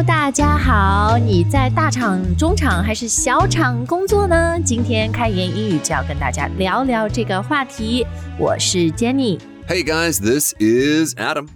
Hello，大家好！你在大厂、中厂还是小厂工作呢？今天开言英语就要跟大家聊聊这个话题。我是 Jenny。Hey guys, this is Adam.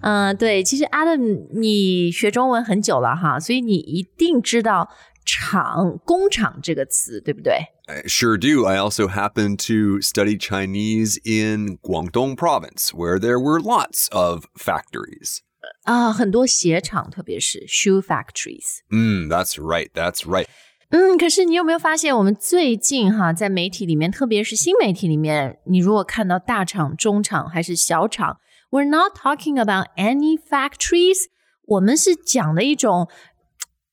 嗯、对，其实 Adam，你学中文很久了哈，所以你一定知道“厂”“工厂”这个词，对不对？I sure do. I also happened to study Chinese in Guangdong province, where there were lots of factories. 啊，很多鞋厂，特别是 shoe factories。 Mm, that's right. That's right. 嗯，可是你有没有发现，我们最近哈，在媒体里面，特别是新媒体里面，你如果看到大厂、中厂还是小厂，we're not talking about any factories，我们是讲的一种，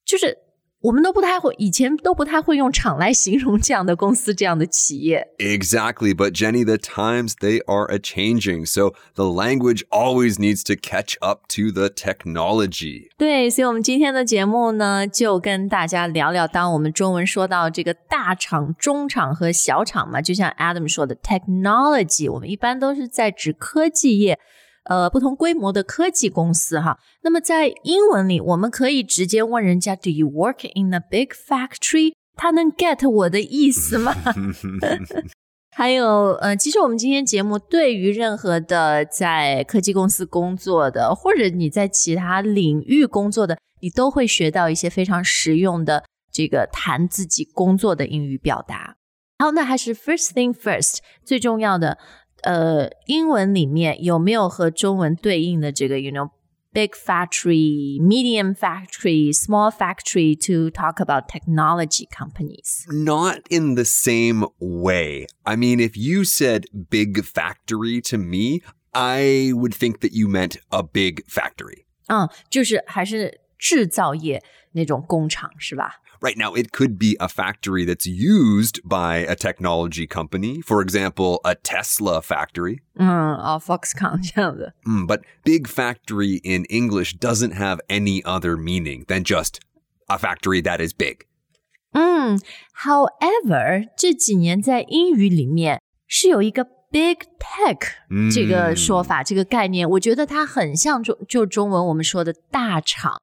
就是 我们都不太会，以前都不太会用厂来形容这样的公司、这样的企业。Exactly. But Jenny, the times they are a changing. So the language always needs to catch up to the technology. 对，所以，我们今天的节目呢，就跟大家聊聊，当我们中文说到这个大厂、中厂和小厂嘛，就像 Adam 说的，technology，我们一般都是在指科技业，呃，不同规模的科技公司哈。那么在英文里，我们可以直接问人家，Do you work in a big factory？他能 get 我的意思吗？还有，呃，其实我们今天节目对于任何的在科技公司工作的，或者你在其他领域工作的，你都会学到一些非常实用的这个谈自己工作的英语表达。好，那还是 first thing first，最重要的，呃，英文里面有没有和中文对应的这个，you know？Big factory, medium factory, small factory to talk about technology companies. Not in the same way. I mean, if you said big factory to me, I would think that you meant a big factory. 嗯，就是还是制造业那种工厂是吧？ Right now, it could be a factory that's used by a technology company. For example, a Tesla factory. 嗯，哦，Foxconn 这样的。 Mm, but big factory in English doesn't have any other meaning than just a factory that is big. 嗯，However，这几年在英语里面是有一个 big tech 嗯这个说法，这个概念，我觉得它很像中就中文我们说的大厂，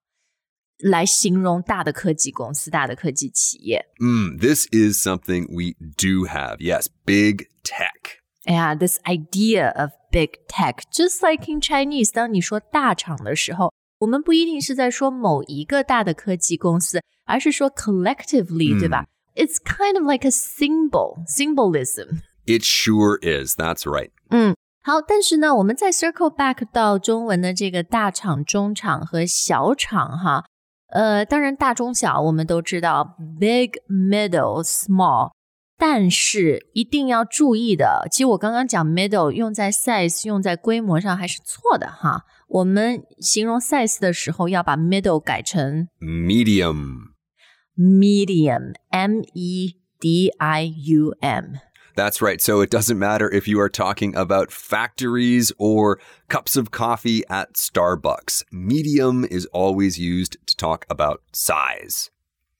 来形容大的科技公司、大的科技企业。 Mm, this is something we do have. Yes, big tech. 哎呀，this idea of big tech，just like in Chinese，当你说大厂的时候，我们不一定是在说某一个大的科技公司，而是说 collectively，、对吧？It's kind of like a symbol, symbolism。 It sure is. That's right. 嗯，好，但是呢，我们再 circle back 到中文的这个大厂、中厂和小厂哈。 呃，当然大中小我们都知道，big、middle、small，但是一定要注意的，其实我刚刚讲 middle 用在 size 用在规模上还是错的哈。我们形容 size 的时候要把 middle 改成 Medium. medium, m e d i u m。That's right. So it doesn't matter if you are talking about factories or cups of coffee at Starbucks. Medium is always used to talk about size.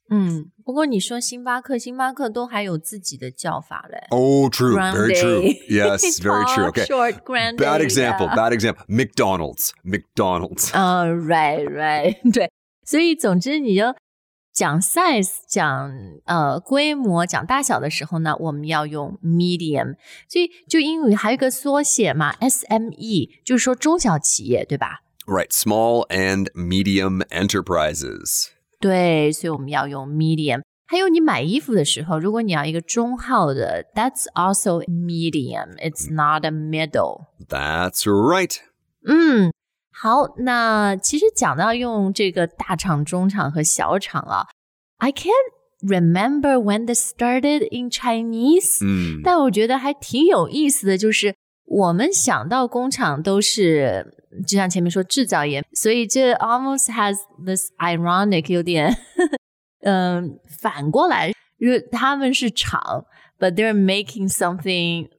嗯，不过你说星巴克，星巴克都还有自己的叫法嘞。 Oh, true. Grande. Very true. Yes, very true. Tall, Okay. Short, grande. Bad example. yeah. Bad example. McDonald's. McDonald's. 嗯、right, right，对。所以总之，你就 讲 size，讲呃规模，讲大小的时候呢，我们要用 medium。所以就英语还有一个缩写嘛，SME，就是说中小企业，对吧？Right. Small and medium enterprises. 对，所以我们要用 medium。还有你买衣服的时候，如果你要一个中号的，that's also medium. It's not a middle. That's right. 嗯，好，那其实讲到用这个大厂、中厂和小厂啊，I can't remember when this started in Chinese，、 Mm. 但我觉得还挺有意思的，就是我们想到工厂都是就像前面说制造业，所以这 almost has this ironic 有点嗯反过来，就是他们是厂，but they're making something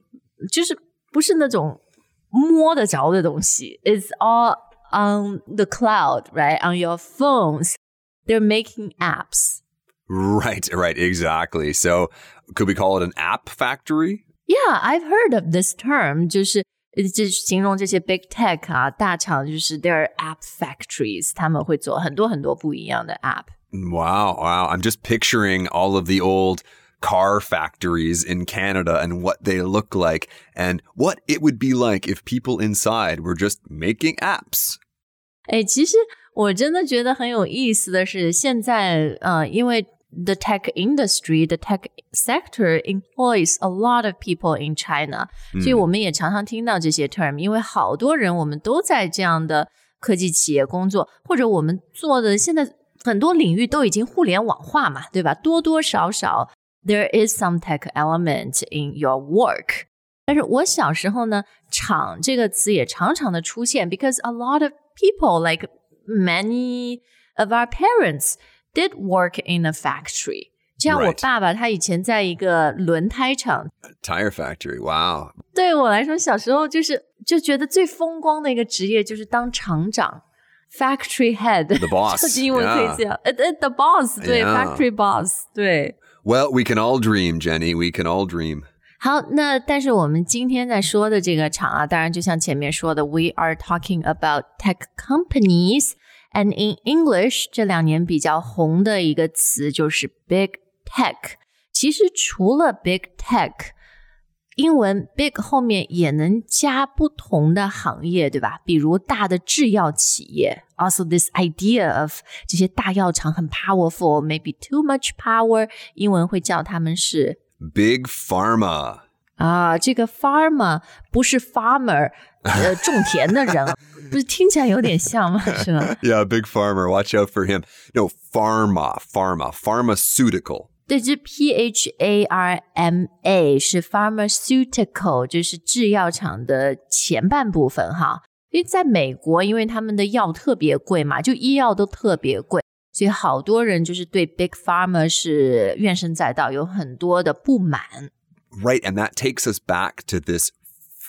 就是不是那种摸得着的东西，it's all on the cloud, right? On your phones. They're making apps. Right, right, exactly. So could we call it an app factory? Yeah, I've heard of this term. 就是 这形容这些 big tech 啊，大厂就是 their app factories，他们会做很多很多不一样的 app。 Wow, wow. I'm just picturing all of the old car factories in Canada and what they look like and what it would be like if people inside were just making apps. 哎，其实我真的觉得很有意思的是，现在呃，因为 the tech industry, the tech sector employs a lot of people in China，、所以我们也常常听到这些 term，因为好多人我们都在这样的科技企业工作，或者我们做的现在很多领域都已经互联网化嘛，对吧？多多少少 there is some tech element in your work。但是我小时候呢，厂这个词也常常的出现，because a lot of people, like many of our parents, did work in a factory. 就像我 Right. 爸爸，他以前在一个轮胎厂。 Tire factory. Wow. 对我来说，小时候就是就觉得最风光的一个职业就是当厂长，factory head。 The boss, 就是英文可以 yeah. 这样，呃呃，the boss，对 Yeah. factory boss，对。 Well, we can all dream, Jenny. We can all dream. 好，那但是我们今天在说的这个厂啊，当然就像前面说的，we are talking about tech companies。And in English，这两年比较红的一个词就是 big tech。其实除了 big tech， 英文 big 后面也能加不同的行业，对吧？比如大的制药企业。Also this idea of 这些大药厂很 powerful，maybe too much power，英文会叫他们是 Big pharma. 啊，这个 farmer 不是 farmer，呃，种田的人，不是听起来有点像吗？是吗？ Yeah, big farmer. Watch out for him. No, pharma, pharma, pharmaceutical. 对，这 P H A R M A 是 pharmaceutical，就是制药厂的前半部分哈。因为在美国，因为他们的药特别贵嘛，就医药都特别贵，所以好多人就是对 big pharma 是怨声载道，有很多的不满。 Right. And that takes us back to this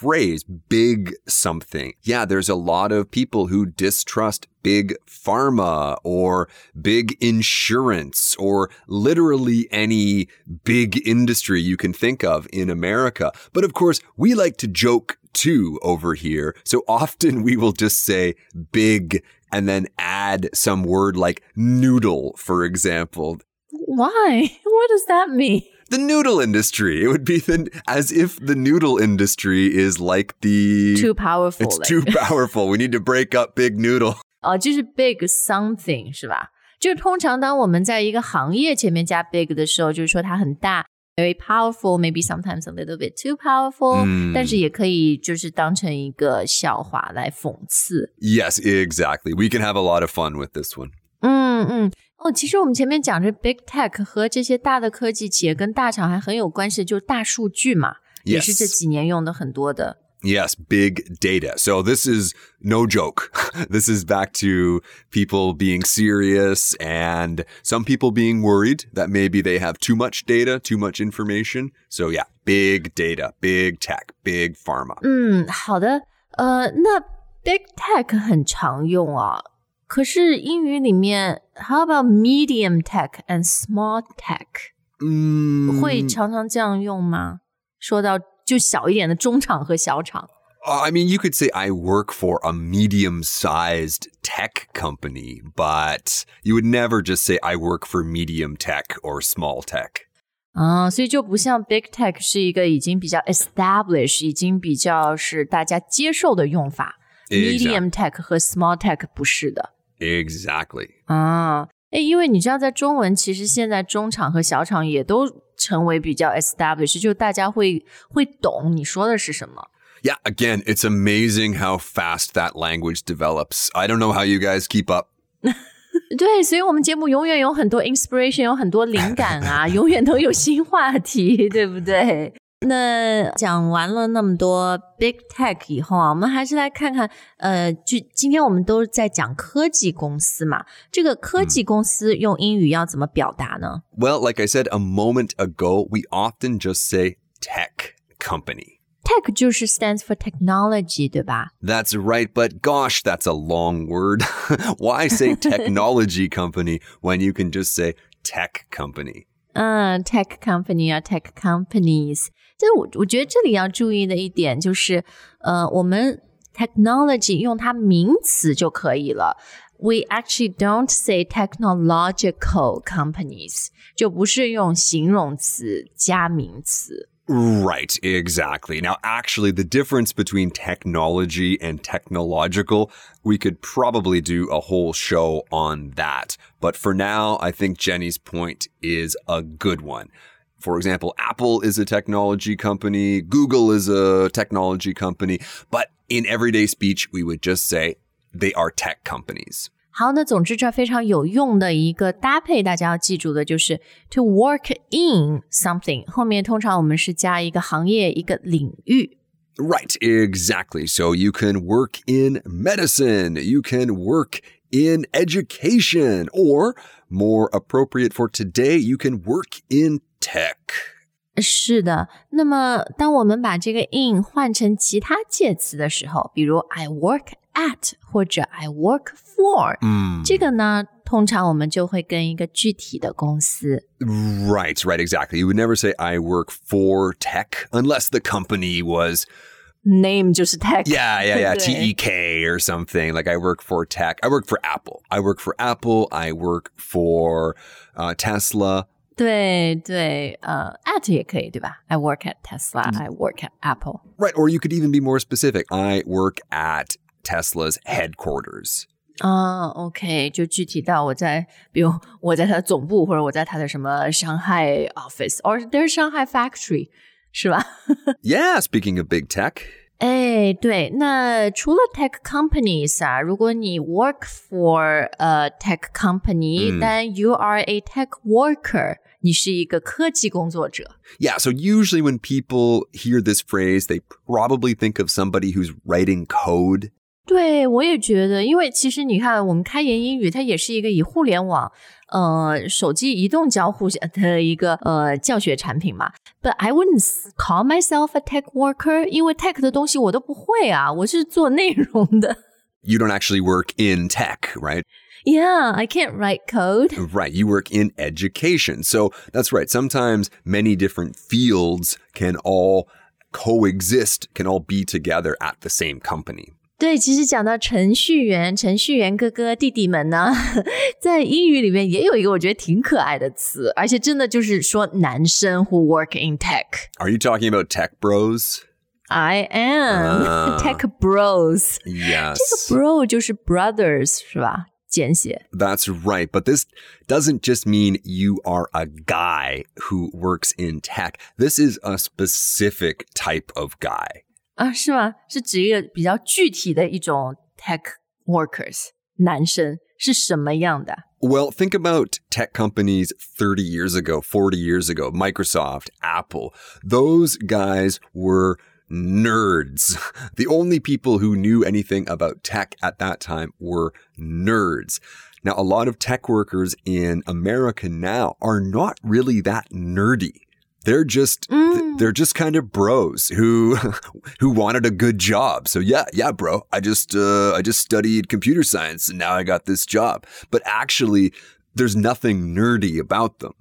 phrase, big something. Yeah, there's a lot of people who distrust big pharma or big insurance or literally any big industry you can think of in America. But of course, we like to joke too over here. So often we will just say big and then add some word like noodle, for example. Why? What does that mean? the noodle industry. It would be the, as if the noodle industry is like the. Too powerful. it's like- too powerful. We need to break up big noodle. 哦，就是 big something 是吧？就通常当我们在一个行业前面加 big 的时候，就是说它很大，very powerful，maybe sometimes a little bit too powerful，、嗯但是也可以就是当成一个笑话来讽刺。 Yes, exactly. We can have a lot of fun with this one. 嗯嗯，哦，其实我们前面讲这 big tech 和这些大的科技企业跟大厂还很有关系，就是大数据嘛也是这 Yes. 几年用的很多的。 Yes, big data. So this is no joke. this is back to people being serious and some people being worried that maybe they have too much data, too much information. So yeah, big data, big tech, big pharma. 嗯，好的，呃，那 big tech 很常用啊， 可是英语里面，how about medium tech and small tech？、 Mm, 会常常这样用吗？说到就小一点的中厂和小厂， Uh, I mean, you could say I work for a medium sized tech company, but you would never just say I work for medium tech or small tech. 啊，所以就不像 big tech 是一个已经比较 establish，已经比较是大家接受的用法。 Exactly. medium tech 和 small tech 不是的 Exactly. 啊，那因为你知道，在中文其实现在中厂和小厂也都成为比较 established，就大家会会懂你说的是什么。Yeah, again, it's amazing how fast that language develops. I don't know how you guys keep up. 对，所以我们节目永远有很多 inspiration，有很多灵感啊，永远都有新话题，对不对？那讲完了那么多 big tech 以后啊，我们还是来看看，呃，就今天我们都在讲科技公司嘛，这个科技公司用英语要怎么表达呢？ Well, like I said a moment ago, we often just say tech company. tech 就是 stands for technology，对吧？ That's right, but gosh, that's a long word. Why say technology company when you can just say tech company? 嗯，tech company 啊，tech companies。 这我我觉得这里要注意的一点就是，呃，我们 technology 用它名词就可以了。We actually don't say technological companies，就不是用形容词加名词。Right, exactly. Now, actually, the difference between technology and technological, we could probably do a whole show on that. But for now, I think Jenny's point is a good one. For example, Apple is a technology company, Google is a technology company, but in everyday speech, we would just say they are tech companies. 好，那总之这非常有用的一个搭配，大家要记住的就是 to work in something，后面通常我们是加一个行业、一个领域。Right, exactly. So you can work in medicine, you can work in education, or more appropriate for today, you can work in tech. 是的，那么当我们把这个 in 换成其他介词的时候，比如 I work at 或者 I work for，嗯，这个呢，通常我们就会跟一个具体的公司。Right, right, exactly. You would never say I work for tech unless the company was name just tech. Yeah, yeah, yeah. T E K or something. Like I work for tech. I work for Apple. I work for Apple. I work for uh, Tesla. 对对，呃，at 也可以，对吧？I work at Tesla. I work at Apple. Right, or you could even be more specific. I work at Tesla's headquarters. 啊，OK，就具体到我在，比如我在它的总部，或者我在它的什么上海 office，or their Shanghai factory，是吧？Yeah, speaking of big tech. 哎，对，那除了 tech companies 啊，如果你 work for a tech company，then you are a tech worker。 你是一个科技工作者。Yeah, so usually when people hear this phrase, they probably think of somebody who's writing code. 对，我也觉得，因为其实你看，我们开言英语，它也是一个以互联网、呃，手机移动交互的一个呃教学产品嘛。But I wouldn't call myself a tech worker，因为 tech 的东西我都不会啊，我是做内容的。 You don't actually work in tech, right? Yeah, I can't write code. Right. You work in education. So that's right. Sometimes many different fields can all coexist, can all be together at the same company. 对，其实讲到程序员、程序员哥哥弟弟们呢，在英语里面也有一个我觉得挺可爱的词，而且真的就是说男生 who work in tech。Are you talking about tech bros? I am、uh, tech bros. Yes. 这个 bro 就是 brothers 是吧？简写。That's right. But this doesn't just mean you are a guy who works in tech. This is a specific type of guy. 啊，是吗？是指一个比较具体的一种 tech workers 男生是什么样的？Well, think about tech companies 30 years ago, 40 years ago, Microsoft, Apple. Those guys were nerds. The only people who knew anything about tech at that time were nerds. Now, a lot of tech workers in America now are not really that nerdy. They're just mm. they're just kind of bros who who wanted a good job. So yeah, yeah, bro. I just uh, I just studied computer science and now I got this job. But actually, there's nothing nerdy about them.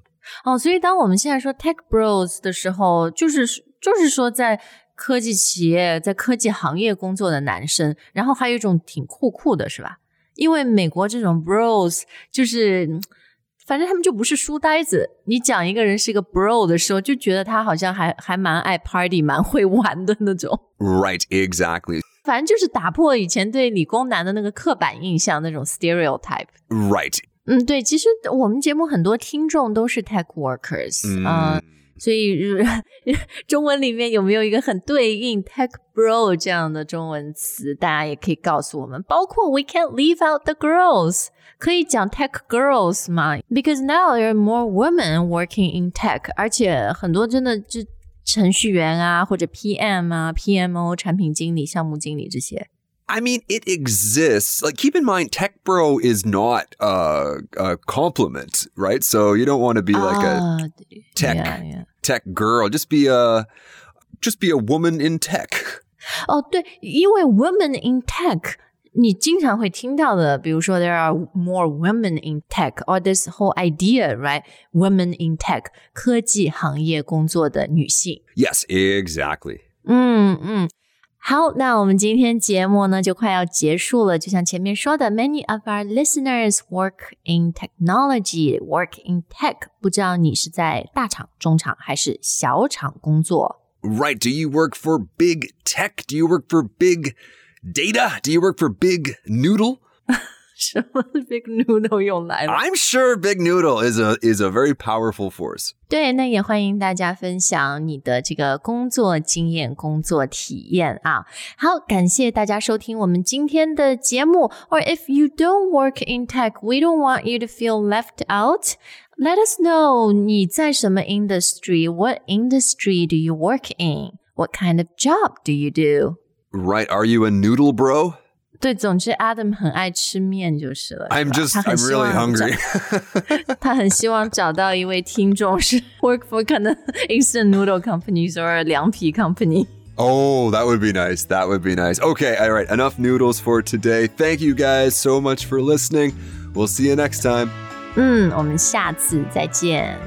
哦，所以当我们现在说 tech bros 的时候，就是就是说在 科技企业在科技行业工作的男生，然后还有一种挺酷酷的，是吧？因为美国这种 bros 就是，反正他们就不是书呆子。你讲一个人是一个 bro 的时候，就觉得他好像还还蛮爱 party，蛮会玩的那种。Right, exactly. 反正就是打破以前对理工男的那个刻板印象，那种 stereotype。Right. 嗯，对，其实我们节目很多听众都是 tech workers，嗯。所以中文里面有没有一个很对应 tech bro 这样的中文词？大家也可以告诉我们。包括 we can't leave out the girls，可以讲 tech girls 吗？Because now there are more women working in tech，而且很多真的就程序员啊，或者 PM 啊、PMO、产品经理、项目经理这些。I mean, it exists. Like, keep in mind, tech bro is not a, a compliment, right? So you don't want to be like uh, a ah, tech yeah, yeah. tech girl. Just be a just be a woman in tech. 哦，对，因为 woman in tech 你经常会听到的，比如说 there are more women in tech or this whole idea, right? Women in tech 科技行业工作的女性。 Yes, exactly. 嗯嗯， 好，那我们今天节目呢就快要结束了。就像前面说的，many of our listeners work in technology, work in tech。不知道你是在大厂、中厂还是小厂工作？ Right. Do you work for big tech? Do you work for big data? Do you work for big noodle? 什么 big noodle 又来了？ I'm sure big noodle is a is a very powerful force. 对，那也欢迎大家分享你的这个工作经验、工作体验啊。好，感谢大家收听我们今天的节目。Or if you don't work in tech, we don't want you to feel left out. Let us know 你在什么 industry? What industry do you work in? What kind of job do you do? Right. Are you a noodle bro? 对，总之 Adam 很爱吃面就是了。 I'm 是吧 just 他很 I'm 希 really 望找 hungry. 他很希望找到一位听众是 work for 可能 instant noodle companies or 凉皮 company。 oh, that would be nice. That would be nice. Okay, all right. Enough noodles for today. Thank you guys so much for listening. We'll see you next time. 嗯，我们下次再见。